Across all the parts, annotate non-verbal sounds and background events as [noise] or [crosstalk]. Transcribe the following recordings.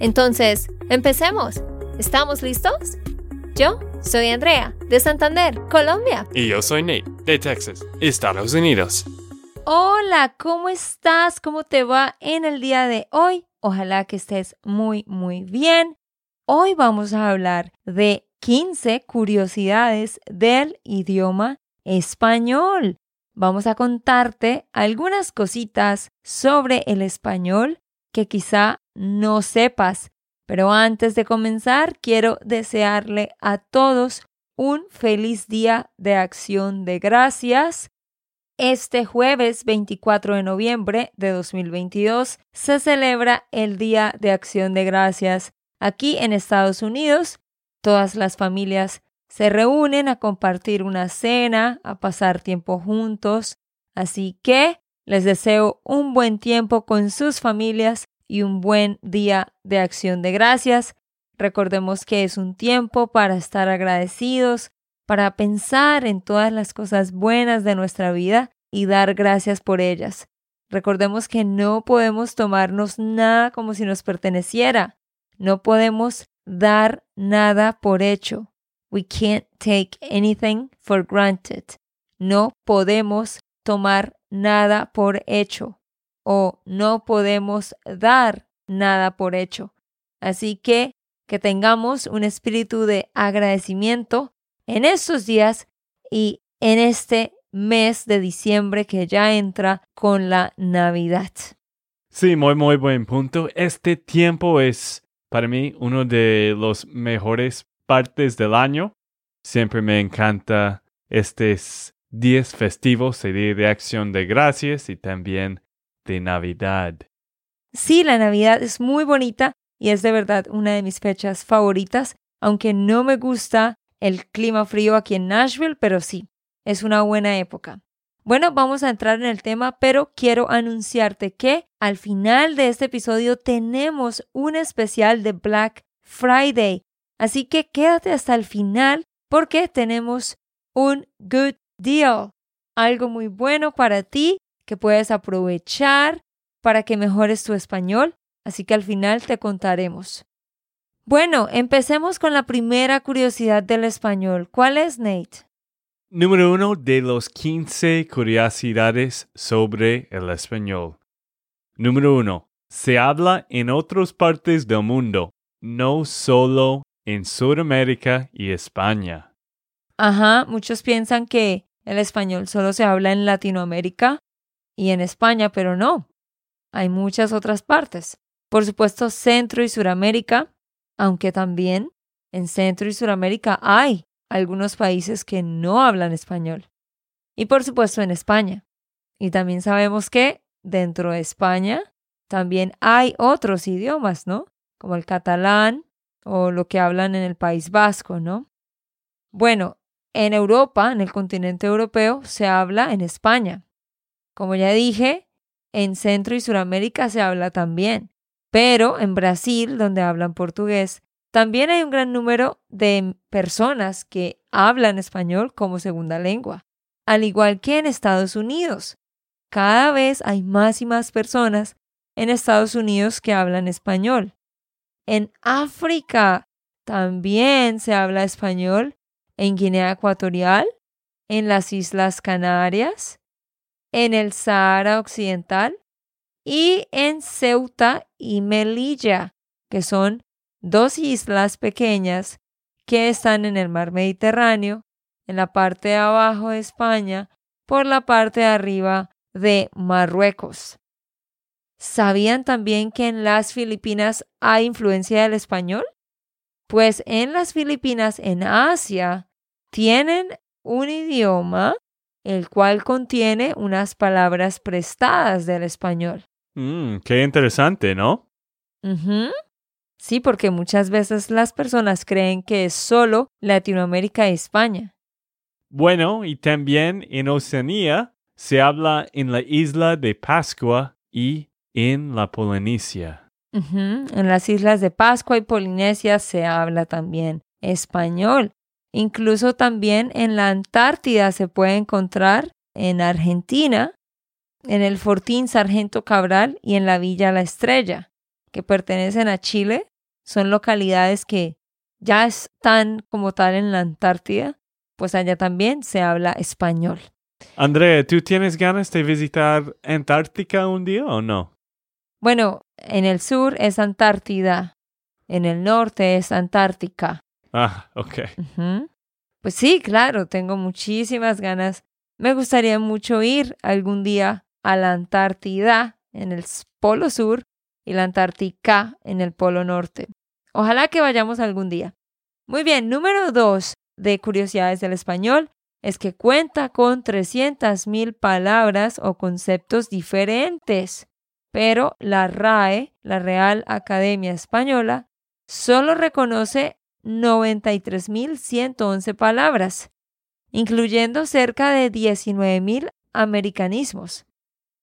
Entonces, empecemos. ¿Estamos listos? Yo soy Andrea, de Santander, Colombia. Y yo soy Nate, de Texas, Estados Unidos. Hola, ¿cómo estás? ¿Cómo te va en el día de hoy? Ojalá que estés muy, muy bien. Hoy vamos a hablar de 15 curiosidades del idioma español. Vamos a contarte algunas cositas sobre el español que quizá no sepas. Pero antes de comenzar, quiero desearle a todos un feliz día de acción de gracias. Este jueves 24 de noviembre de 2022 se celebra el Día de Acción de Gracias aquí en Estados Unidos Todas las familias se reúnen a compartir una cena, a pasar tiempo juntos. Así que les deseo un buen tiempo con sus familias y un buen día de acción de gracias. Recordemos que es un tiempo para estar agradecidos, para pensar en todas las cosas buenas de nuestra vida y dar gracias por ellas. Recordemos que no podemos tomarnos nada como si nos perteneciera. No podemos dar nada por hecho. We can't take anything for granted. No podemos tomar nada por hecho o no podemos dar nada por hecho. Así que que tengamos un espíritu de agradecimiento en estos días y en este mes de diciembre que ya entra con la Navidad. Sí, muy, muy buen punto. Este tiempo es para mí uno de los mejores partes del año. Siempre me encanta estos días festivos, el Día de Acción de Gracias y también de Navidad. Sí, la Navidad es muy bonita y es de verdad una de mis fechas favoritas, aunque no me gusta el clima frío aquí en Nashville, pero sí, es una buena época. Bueno, vamos a entrar en el tema, pero quiero anunciarte que al final de este episodio tenemos un especial de Black Friday. Así que quédate hasta el final porque tenemos un good deal, algo muy bueno para ti que puedes aprovechar para que mejores tu español. Así que al final te contaremos. Bueno, empecemos con la primera curiosidad del español. ¿Cuál es, Nate? Número uno de los 15 curiosidades sobre el español. Número uno. Se habla en otras partes del mundo, no solo en Sudamérica y España. Ajá, muchos piensan que el español solo se habla en Latinoamérica y en España, pero no. Hay muchas otras partes. Por supuesto, Centro y Suramérica, aunque también en Centro y Suramérica hay algunos países que no hablan español. Y por supuesto en España. Y también sabemos que dentro de España también hay otros idiomas, ¿no? Como el catalán o lo que hablan en el País Vasco, ¿no? Bueno, en Europa, en el continente europeo, se habla en España. Como ya dije, en Centro y Suramérica se habla también. Pero en Brasil, donde hablan portugués, también hay un gran número de personas que hablan español como segunda lengua, al igual que en Estados Unidos. Cada vez hay más y más personas en Estados Unidos que hablan español. En África también se habla español, en Guinea Ecuatorial, en las Islas Canarias, en el Sahara Occidental y en Ceuta y Melilla, que son dos islas pequeñas que están en el mar Mediterráneo, en la parte de abajo de España, por la parte de arriba de Marruecos. ¿Sabían también que en las Filipinas hay influencia del español? Pues en las Filipinas, en Asia, tienen un idioma el cual contiene unas palabras prestadas del español. Mm, qué interesante, ¿no? Sí, porque muchas veces las personas creen que es solo Latinoamérica y España. Bueno, y también en Oceanía se habla en la isla de Pascua y en la Polinesia. En las islas de Pascua y Polinesia se habla también español. Incluso también en la Antártida se puede encontrar, en Argentina, en el Fortín Sargento Cabral y en la Villa La Estrella, que pertenecen a Chile. Son localidades que ya están como tal en la Antártida, pues allá también se habla español. Andrea, ¿tú tienes ganas de visitar Antártica un día o no? Bueno, en el sur es Antártida, en el norte es Antártica. Ah, ok. Pues sí, claro, tengo muchísimas ganas. Me gustaría mucho ir algún día a la Antártida en el Polo Sur y la Antártica en el Polo Norte. Ojalá que vayamos algún día. Muy bien, número dos de curiosidades del español es que cuenta con 300.000 palabras o conceptos diferentes, pero la RAE, la Real Academia Española, solo reconoce 93.111 palabras, incluyendo cerca de 19.000 americanismos.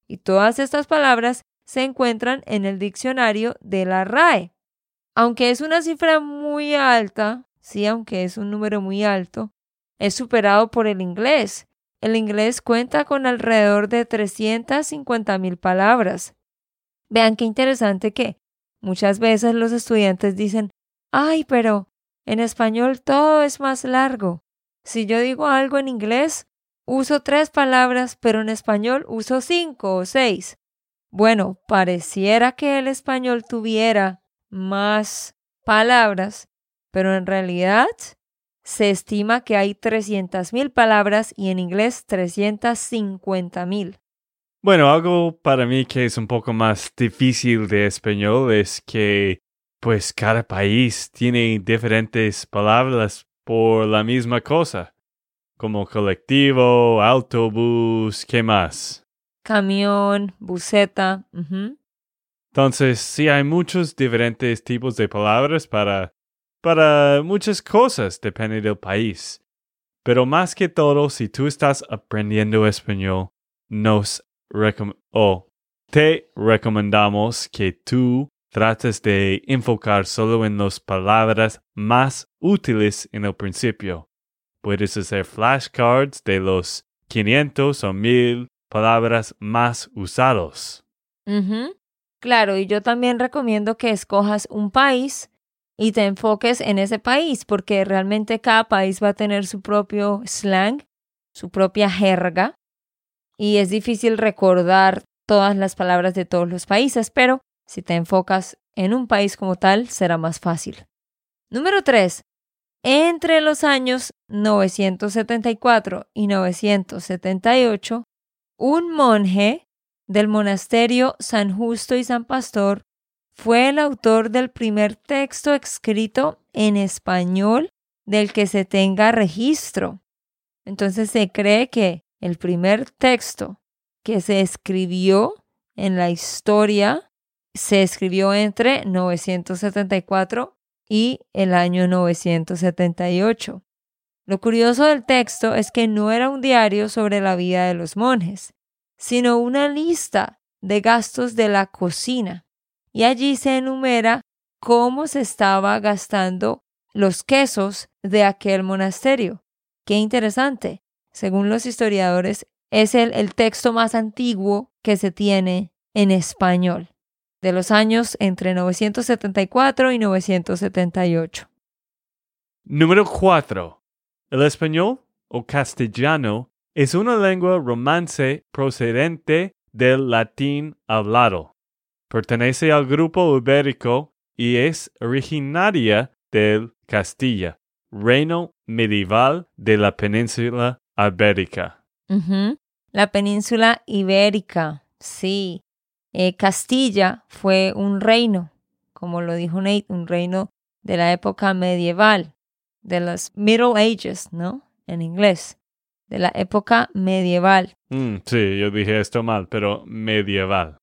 Y todas estas palabras se encuentran en el diccionario de la RAE. Aunque es una cifra muy alta, sí, aunque es un número muy alto, es superado por el inglés. El inglés cuenta con alrededor de 350.000 palabras. Vean qué interesante que muchas veces los estudiantes dicen, ay, pero en español todo es más largo. Si yo digo algo en inglés, uso tres palabras, pero en español uso cinco o seis. Bueno, pareciera que el español tuviera más palabras, pero en realidad se estima que hay 300.000 palabras y en inglés 350.000. Bueno, algo para mí que es un poco más difícil de español es que pues cada país tiene diferentes palabras por la misma cosa, como colectivo, autobús, ¿qué más? Camión, buseta. Entonces, sí hay muchos diferentes tipos de palabras para para muchas cosas, depende del país. Pero más que todo, si tú estás aprendiendo español, nos o te recomendamos que tú trates de enfocar solo en las palabras más útiles en el principio. Puedes hacer flashcards de los 500 o 1000 palabras más usados. Claro, y yo también recomiendo que escojas un país y te enfoques en ese país, porque realmente cada país va a tener su propio slang, su propia jerga, y es difícil recordar todas las palabras de todos los países, pero si te enfocas en un país como tal, será más fácil. Número 3. Entre los años 974 y 978, un monje del monasterio San Justo y San Pastor fue el autor del primer texto escrito en español del que se tenga registro. Entonces se cree que el primer texto que se escribió en la historia se escribió entre 974 y el año 978. Lo curioso del texto es que no era un diario sobre la vida de los monjes, sino una lista de gastos de la cocina. Y allí se enumera cómo se estaba gastando los quesos de aquel monasterio. Qué interesante. Según los historiadores, es el, texto más antiguo que se tiene en español, de los años entre 974 y 978. Número 4. El español o castellano es una lengua romance procedente del latín hablado. Pertenece al grupo ibérico y es originaria del Castilla, reino medieval de la península ibérica. La península ibérica, sí. Eh, Castilla fue un reino, como lo dijo Nate, un reino de la época medieval, de los Middle Ages, ¿no? En inglés, de la época medieval. Mm, sí, yo dije esto mal, pero medieval.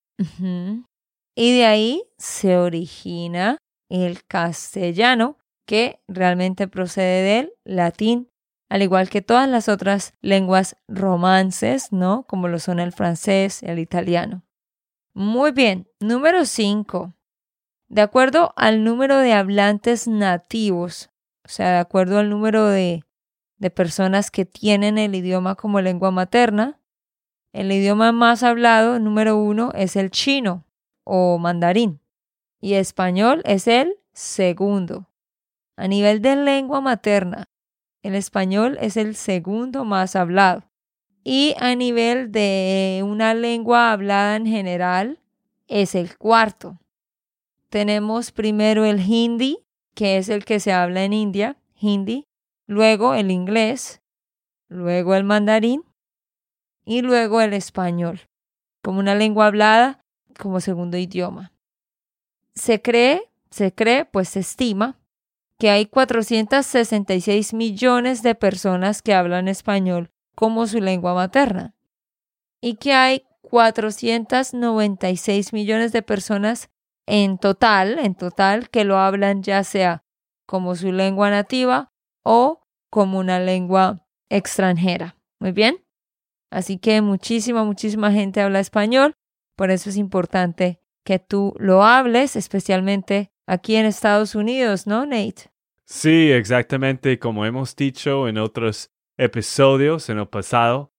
Y de ahí se origina el castellano, que realmente procede del latín, al igual que todas las otras lenguas romances, ¿no? Como lo son el francés, el italiano. Muy bien, número 5. De acuerdo al número de hablantes nativos, o sea, de acuerdo al número de, de personas que tienen el idioma como lengua materna, el idioma más hablado, número uno, es el chino o mandarín y español es el segundo. A nivel de lengua materna, el español es el segundo más hablado. Y a nivel de una lengua hablada en general, es el cuarto. Tenemos primero el hindi, que es el que se habla en India, hindi, luego el inglés, luego el mandarín y luego el español, como una lengua hablada como segundo idioma. Se cree, se cree, pues se estima que hay 466 millones de personas que hablan español como su lengua materna y que hay 496 millones de personas en total, en total, que lo hablan ya sea como su lengua nativa o como una lengua extranjera. Muy bien. Así que muchísima, muchísima gente habla español. Por eso es importante que tú lo hables, especialmente aquí en Estados Unidos, ¿no, Nate? Sí, exactamente como hemos dicho en otros episodios en el pasado.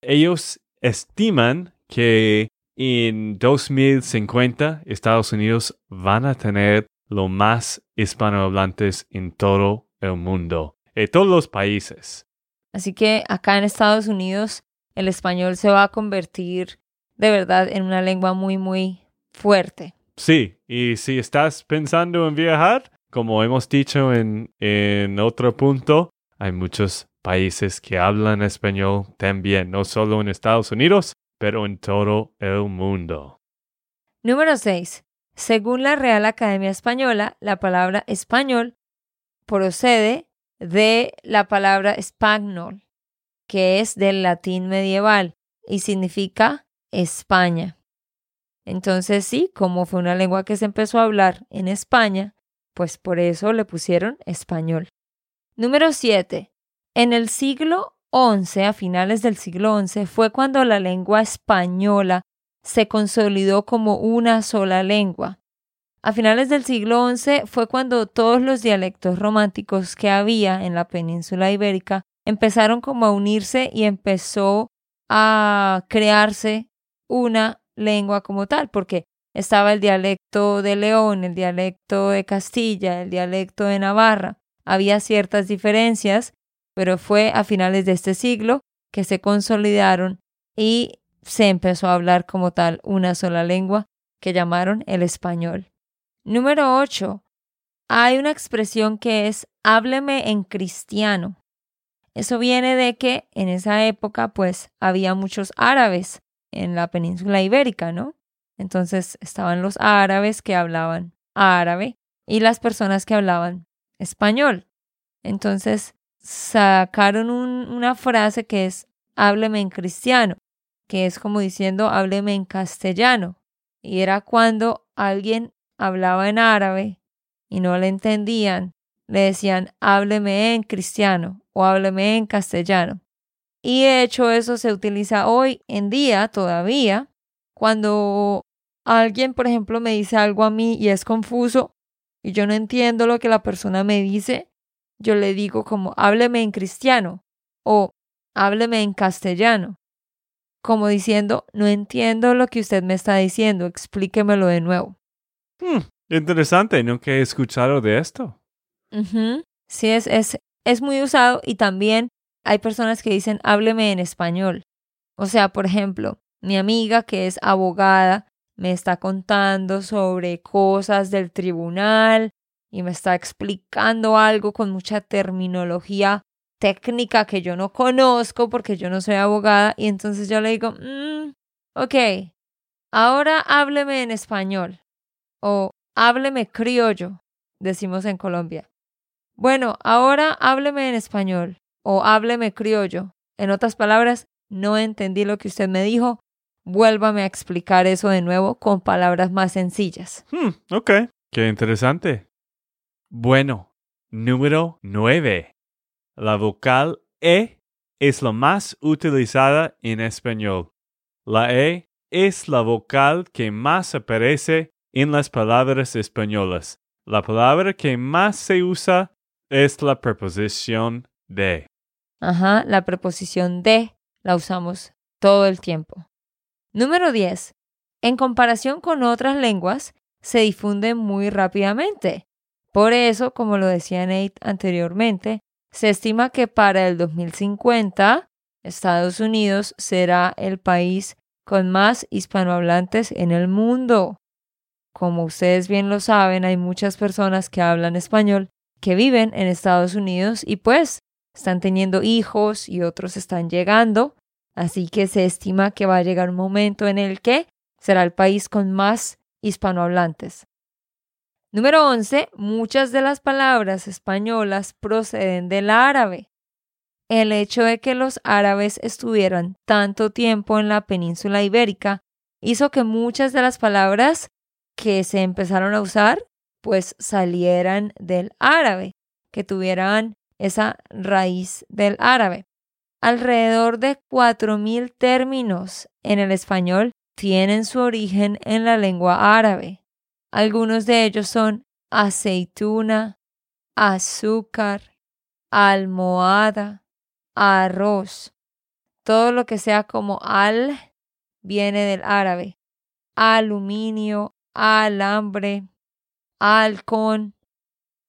Ellos estiman que en 2050 Estados Unidos van a tener lo más hispanohablantes en todo el mundo, en todos los países. Así que acá en Estados Unidos el español se va a convertir de verdad en una lengua muy, muy fuerte. Sí, y si estás pensando en viajar, como hemos dicho en, en otro punto, hay muchos países que hablan español también, no solo en Estados Unidos, pero en todo el mundo. Número 6. Según la Real Academia Española, la palabra español procede de la palabra espagnol, que es del latín medieval y significa España. Entonces sí, como fue una lengua que se empezó a hablar en España, pues por eso le pusieron español. Número 7. En el siglo XI, a finales del siglo XI, fue cuando la lengua española se consolidó como una sola lengua. A finales del siglo XI fue cuando todos los dialectos románticos que había en la península ibérica empezaron como a unirse y empezó a crearse una lengua como tal, porque estaba el dialecto de León, el dialecto de Castilla, el dialecto de Navarra. Había ciertas diferencias, pero fue a finales de este siglo que se consolidaron y se empezó a hablar como tal una sola lengua que llamaron el español. Número 8. Hay una expresión que es hábleme en cristiano. Eso viene de que en esa época pues había muchos árabes en la península ibérica, ¿no? Entonces estaban los árabes que hablaban árabe y las personas que hablaban español. Entonces sacaron una frase que es hábleme en cristiano, que es como diciendo hábleme en castellano. Y era cuando alguien hablaba en árabe y no le entendían, le decían hábleme en cristiano o hábleme en castellano. Y de hecho eso se utiliza hoy en día todavía cuando alguien, por ejemplo, me dice algo a mí y es confuso y yo no entiendo lo que la persona me dice, yo le digo como hábleme en cristiano o hábleme en castellano, como diciendo no entiendo lo que usted me está diciendo, explíquemelo de nuevo. Hmm, interesante, nunca he escuchado de esto. Sí, es, es, es muy usado y también hay personas que dicen hábleme en español. O sea, por ejemplo, mi amiga que es abogada me está contando sobre cosas del tribunal y me está explicando algo con mucha terminología técnica que yo no conozco porque yo no soy abogada y entonces yo le digo, mm, ok, ahora hábleme en español o hábleme criollo, decimos en Colombia. Bueno, ahora hábleme en español o hábleme criollo. En otras palabras, no entendí lo que usted me dijo. Vuélvame a explicar eso de nuevo con palabras más sencillas. Hmm, ok. Qué interesante. Bueno, número 9. La vocal E es la más utilizada en español. La E es la vocal que más aparece en las palabras españolas. La palabra que más se usa es la preposición de. Ajá, la preposición de la usamos todo el tiempo. Número 10. En comparación con otras lenguas, se difunde muy rápidamente. Por eso, como lo decía Nate anteriormente, se estima que para el 2050 Estados Unidos será el país con más hispanohablantes en el mundo. Como ustedes bien lo saben, hay muchas personas que hablan español que viven en Estados Unidos y pues están teniendo hijos y otros están llegando, así que se estima que va a llegar un momento en el que será el país con más hispanohablantes. Número 11. Muchas de las palabras españolas proceden del árabe. El hecho de que los árabes estuvieran tanto tiempo en la península ibérica hizo que muchas de las palabras que se empezaron a usar pues salieran del árabe, que tuvieran esa raíz del árabe. Alrededor de 4.000 términos en el español tienen su origen en la lengua árabe. Algunos de ellos son aceituna, azúcar, almohada, arroz. Todo lo que sea como al viene del árabe. Aluminio, alambre, halcón.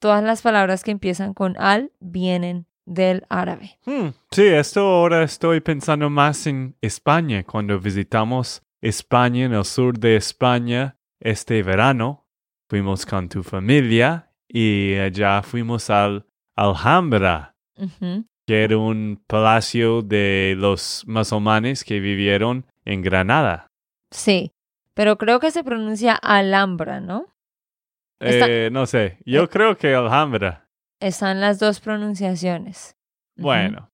Todas las palabras que empiezan con al vienen del árabe. Hmm, sí, esto ahora estoy pensando más en España. Cuando visitamos España, en el sur de España, este verano, fuimos con tu familia y allá fuimos al Alhambra, que era un palacio de los musulmanes que vivieron en Granada. Sí, pero creo que se pronuncia Alhambra, ¿no? Eh, no sé, yo Eh. creo que Alhambra. Están las dos pronunciaciones. Bueno,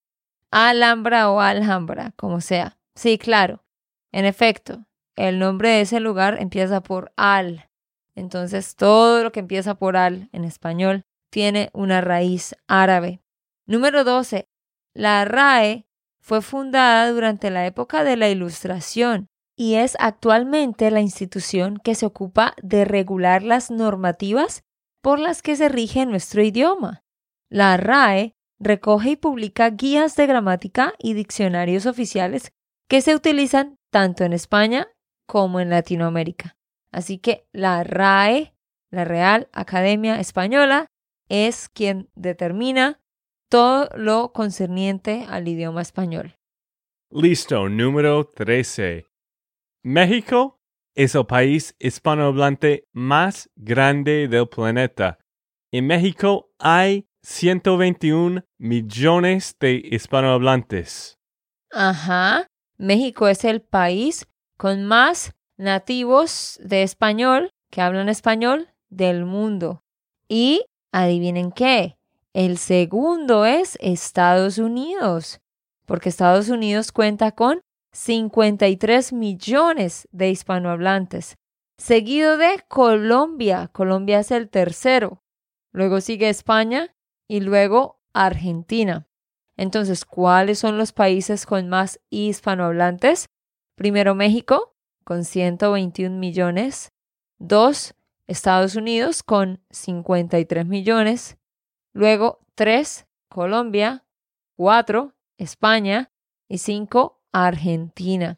Alhambra o Alhambra, como sea. Sí, claro. En efecto, el nombre de ese lugar empieza por al. Entonces, todo lo que empieza por al en español tiene una raíz árabe. Número 12. La RAE fue fundada durante la época de la Ilustración y es actualmente la institución que se ocupa de regular las normativas por las que se rige nuestro idioma. La RAE recoge y publica guías de gramática y diccionarios oficiales que se utilizan tanto en España como en Latinoamérica. Así que la RAE, la Real Academia Española, es quien determina todo lo concerniente al idioma español. listo, número 13. México es el país hispanohablante más grande del planeta. En México hay 121 millones de hispanohablantes. Ajá, México es el país con más nativos de español que hablan español del mundo. Y adivinen qué, el segundo es Estados Unidos, porque Estados Unidos cuenta con 53 millones de hispanohablantes, seguido de Colombia. Colombia es el tercero. Luego sigue España y luego Argentina. Entonces, ¿cuáles son los países con más hispanohablantes? Primero México, con 121 millones. Dos, Estados Unidos, con 53 millones. Luego, tres, Colombia. Cuatro, España. Y cinco, Argentina.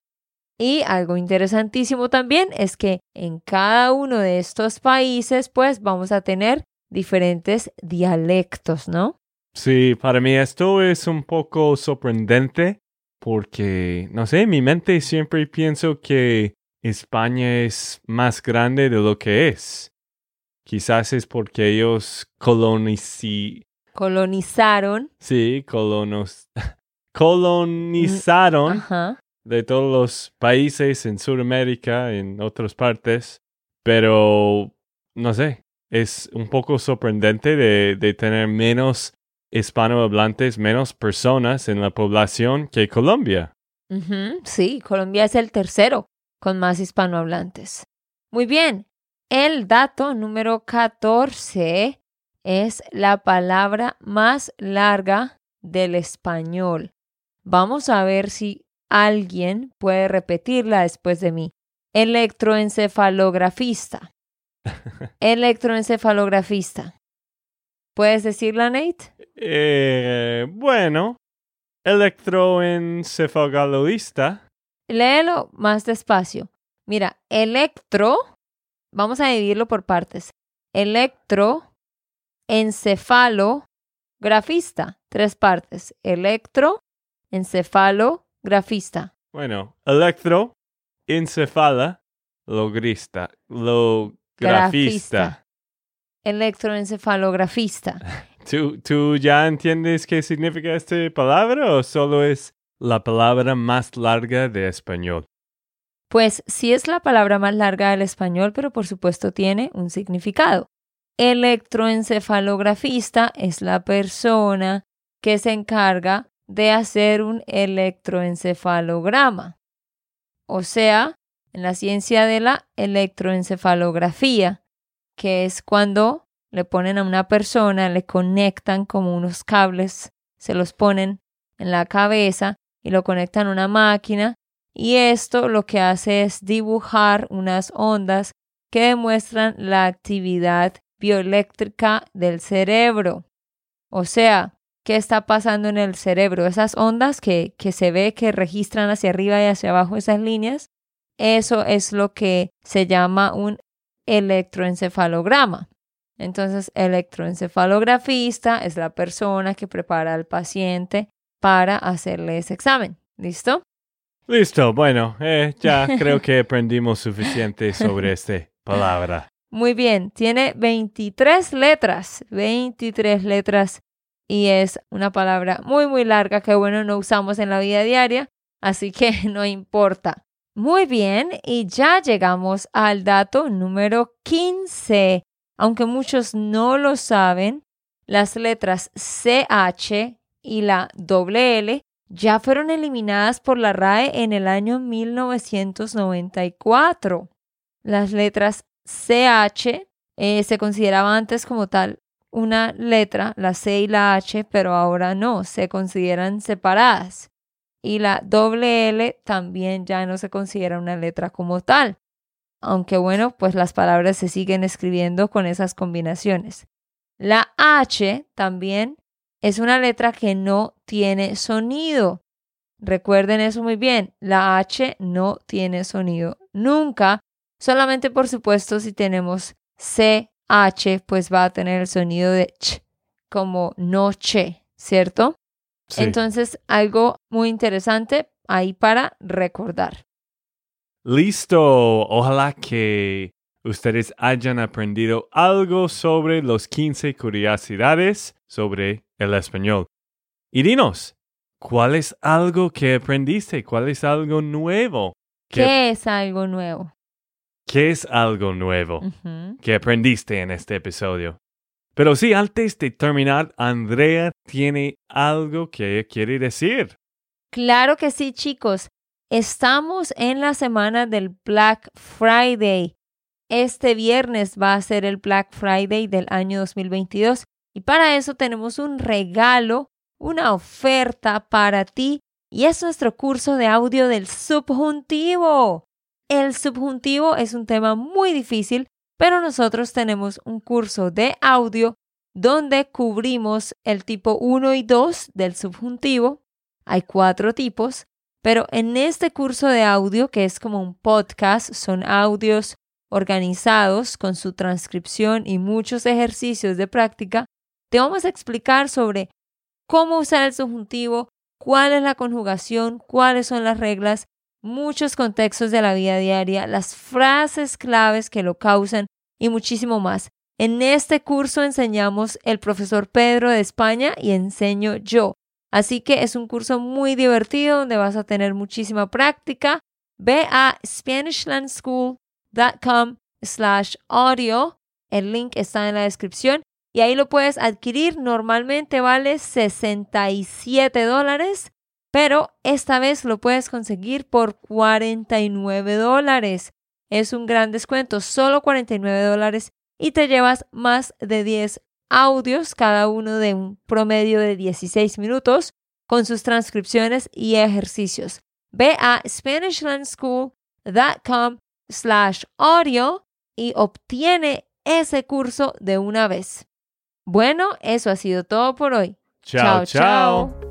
Y algo interesantísimo también es que en cada uno de estos países, pues vamos a tener diferentes dialectos, ¿no? Sí, para mí esto es un poco sorprendente porque, no sé, en mi mente siempre pienso que España es más grande de lo que es. Quizás es porque ellos colonici Colonizaron. sí, colonos [laughs] colonizaron Ajá. de todos los países en Sudamérica, en otras partes, pero no sé, es un poco sorprendente de, de tener menos hispanohablantes, menos personas en la población que Colombia. Sí, Colombia es el tercero con más hispanohablantes. Muy bien. El dato número 14 es la palabra más larga del español. Vamos a ver si alguien puede repetirla después de mí. Electroencefalografista. [laughs] Electroencefalografista. ¿Puedes decirla, Nate? Eh, bueno, electroencefalografista. Léelo más despacio. Mira, electro, vamos a dividirlo por partes. Electro, encefalo, grafista, tres partes. Electro, encefalo, grafista. Bueno, electro, encefala, logrista, lografista. Electroencefalografista. [laughs] ¿Tú, ¿Tú ya entiendes qué significa esta palabra o solo es la palabra más larga de español? Pues sí es la palabra más larga del español, pero por supuesto tiene un significado. Electroencefalografista es la persona que se encarga de hacer un electroencefalograma. O sea, en la ciencia de la electroencefalografía, que es cuando le ponen a una persona, le conectan como unos cables, se los ponen en la cabeza y lo conectan a una máquina y esto lo que hace es dibujar unas ondas que demuestran la actividad bioeléctrica del cerebro. O sea, ¿qué está pasando en el cerebro? Esas ondas que, que se ve que registran hacia arriba y hacia abajo esas líneas, eso es lo que se llama un electroencefalograma. Entonces, electroencefalografista es la persona que prepara al paciente para hacerle ese examen. ¿Listo? Listo, bueno, eh, ya [laughs] creo que aprendimos suficiente sobre esta palabra. Muy bien, tiene 23 letras, 23 letras y es una palabra muy, muy larga que bueno, no usamos en la vida diaria, así que [laughs] no importa. Muy bien, y ya llegamos al dato número 15. Aunque muchos no lo saben, las letras CH y la L ya fueron eliminadas por la RAE en el año 1994. Las letras CH eh, se consideraban antes como tal una letra, la C y la H, pero ahora no, se consideran separadas. Y la doble L también ya no se considera una letra como tal. Aunque bueno, pues las palabras se siguen escribiendo con esas combinaciones. La H también es una letra que no tiene sonido. Recuerden eso muy bien, la H no tiene sonido nunca, solamente por supuesto si tenemos CH, pues va a tener el sonido de ch, como noche, ¿cierto? Entonces, algo muy interesante ahí para recordar. Listo, ojalá que ustedes hayan aprendido algo sobre los 15 curiosidades sobre el español. Y dinos, ¿cuál es algo que aprendiste? ¿Cuál es algo nuevo? ¿Qué, es algo nuevo? ¿Qué es algo nuevo que aprendiste en este episodio? Pero sí, antes de terminar, Andrea tiene algo que quiere decir. Claro que sí, chicos. Estamos en la semana del Black Friday. Este viernes va a ser el Black Friday del año 2022 y para eso tenemos un regalo, una oferta para ti y es nuestro curso de audio del subjuntivo. El subjuntivo es un tema muy difícil, pero nosotros tenemos un curso de audio donde cubrimos el tipo 1 y 2 del subjuntivo. Hay cuatro tipos, pero en este curso de audio, que es como un podcast, son audios organizados con su transcripción y muchos ejercicios de práctica, te vamos a explicar sobre cómo usar el subjuntivo, cuál es la conjugación, cuáles son las reglas, muchos contextos de la vida diaria, las frases claves que lo causan y muchísimo más. En este curso enseñamos el profesor Pedro de España y enseño yo. Así que es un curso muy divertido donde vas a tener muchísima práctica. Ve a SpanishLandSchool.com slash audio. El link está en la descripción y ahí lo puedes adquirir. Normalmente vale 67 dólares, pero esta vez lo puedes conseguir por 49 dólares. es un gran descuento, solo 49 dólares y te llevas más de 10 audios, cada uno de un promedio de 16 minutos, con sus transcripciones y ejercicios. Ve a SpanishLandSchool.com slash audio y obtiene ese curso de una vez. Bueno, eso ha sido todo por hoy. Chao, chao.